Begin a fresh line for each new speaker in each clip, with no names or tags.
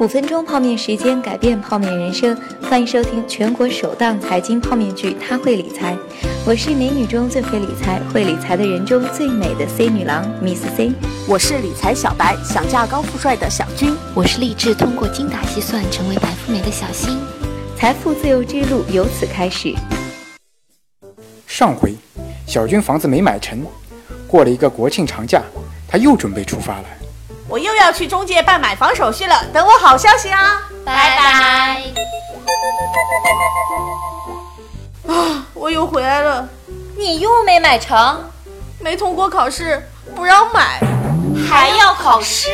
五分钟泡面时间，改变泡面人生。欢迎收听全国首档财经泡面剧《他会理财》，我是美女中最会理财、会理财的人中最美的 C 女郎 Miss C。
我是理财小白，想嫁高富帅的小军。
我是立志通过精打细算成为白富美的小新。
财富自由之路由此开始。
上回，小军房子没买成，过了一个国庆长假，他又准备出发了。
我又要去中介办买房手续了，等我好消息啊！
拜拜。
啊，我又回来了，
你又没买成，
没通过考试，不让买，
还要考试？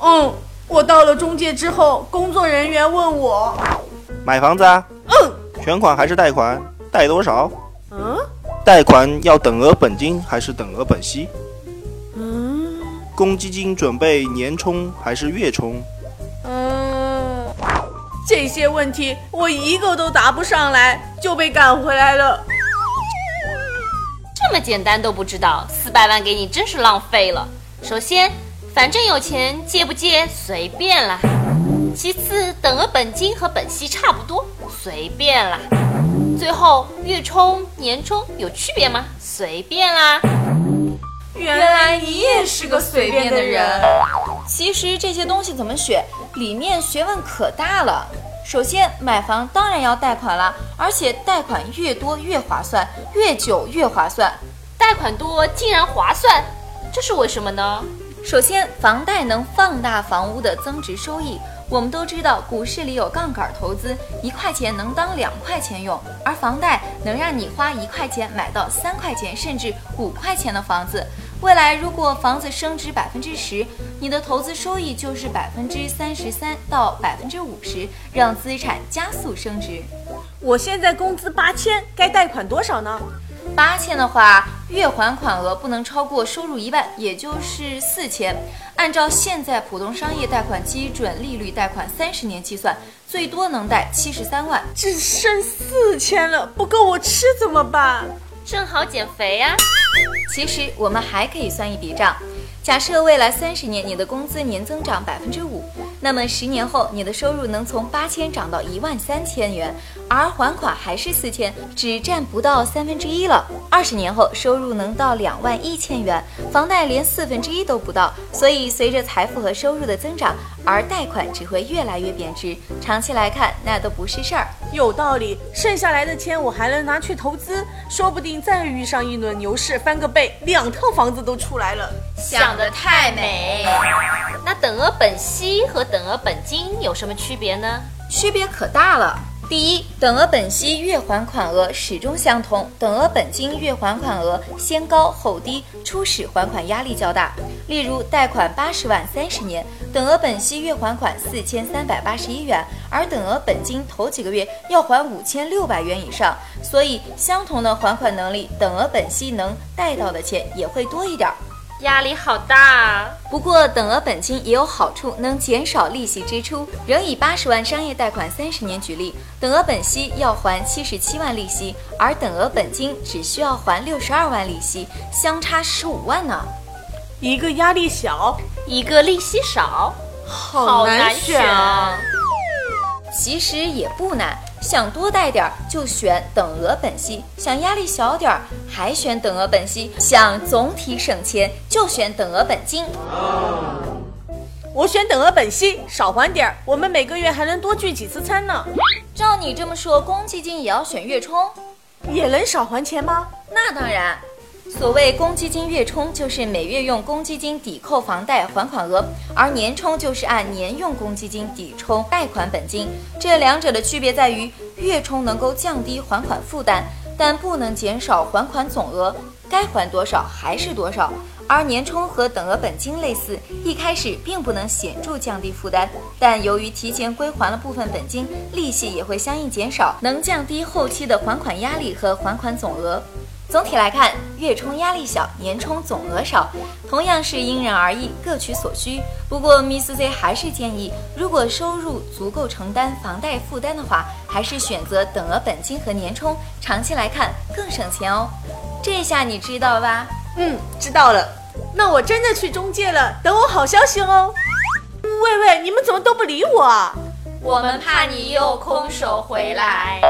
嗯，我到了中介之后，工作人员问我
买房子啊？
嗯，
全款还是贷款？贷多少？
嗯
贷款要等额本金还是等额本息？
嗯
公积金准备年充还是月充？
嗯，这些问题我一个都答不上来，就被赶回来了。
这么简单都不知道，四百万给你真是浪费了。首先，反正有钱，借不借随便啦。其次，等额本金和本息差不多，随便啦。最后，月充、年充有区别吗？随便啦。
原来你也是个随便的人。
其实这些东西怎么选，里面学问可大了。首先，买房当然要贷款啦，而且贷款越多越划算，越久越划算。
贷款多竟然划算，这是为什么呢？
首先，房贷能放大房屋的增值收益。我们都知道，股市里有杠杆投资，一块钱能当两块钱用，而房贷能让你花一块钱买到三块钱甚至五块钱的房子。未来如果房子升值百分之十，你的投资收益就是百分之三十三到百分之五十，让资产加速升值。
我现在工资八千，该贷款多少呢？
八千的话，月还款额不能超过收入一万，也就是四千。按照现在普通商业贷款基准利率贷款三十年计算，最多能贷七十三万。
只剩四千了，不够我吃怎么办？
正好减肥啊！
其实我们还可以算一笔账。假设未来三十年你的工资年增长百分之五，那么十年后你的收入能从八千涨到一万三千元，而还款还是四千，只占不到三分之一了。二十年后收入能到两万一千元，房贷连四分之一都不到。所以随着财富和收入的增长，而贷款只会越来越贬值，长期来看那都不是事儿。
有道理，剩下来的钱我还能拿去投资，说不定再遇上一轮牛市，翻个倍，两套房子都出来了。
想得太美。那等额本息和等额本金有什么区别呢？
区别可大了。第一，等额本息月还款额始终相同，等额本金月还款额先高后低，初始还款压力较大。例如，贷款八十万三十年，等额本息月还款四千三百八十一元，而等额本金头几个月要还五千六百元以上，所以相同的还款能力，等额本息能贷到的钱也会多一点儿。
压力好大啊！
不过，等额本金也有好处，能减少利息支出。仍以八十万商业贷款三十年举例，等额本息要还七十七万利息，而等额本金只需要还六十二万利息，相差十五万呢。
一个压力小，
一个利息少，
好
难
选啊！
其实也不难，想多贷点儿就选等额本息，想压力小点儿还选等额本息，想总体省钱就选等额本金。
我选等额本息，少还点儿，我们每个月还能多聚几次餐呢。
照你这么说，公积金也要选月充？
也能少还钱吗？
那当然。所谓公积金月充，就是每月用公积金抵扣房贷还款额，而年充就是按年用公积金抵充贷款本金。这两者的区别在于，月充能够降低还款负担，但不能减少还款总额，该还多少还是多少。而年充和等额本金类似，一开始并不能显著降低负担，但由于提前归还了部分本金，利息也会相应减少，能降低后期的还款压力和还款总额。总体来看，月充压力小，年充总额少，同样是因人而异，各取所需。不过，Miss C 还是建议，如果收入足够承担房贷负担的话，还是选择等额本金和年充，长期来看更省钱哦。这下你知道了吧？
嗯，知道了。那我真的去中介了，等我好消息哦。喂喂，你们怎么都不理我啊？
我们怕你又空手回来。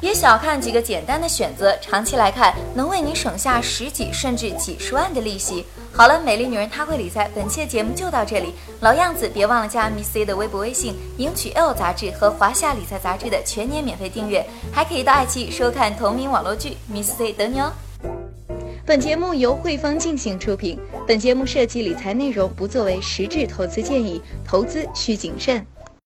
别小看几个简单的选择，长期来看能为你省下十几甚至几十万的利息。好了，美丽女人她会理财，本期的节目就到这里。老样子，别忘了加 Miss C 的微博、微信，赢取 L 杂志和华夏理财杂志的全年免费订阅，还可以到爱奇艺收看同名网络剧《Miss C》等你哦。
本节目由汇丰进行出品，本节目涉及理财内容，不作为实质投资建议，投资需谨慎。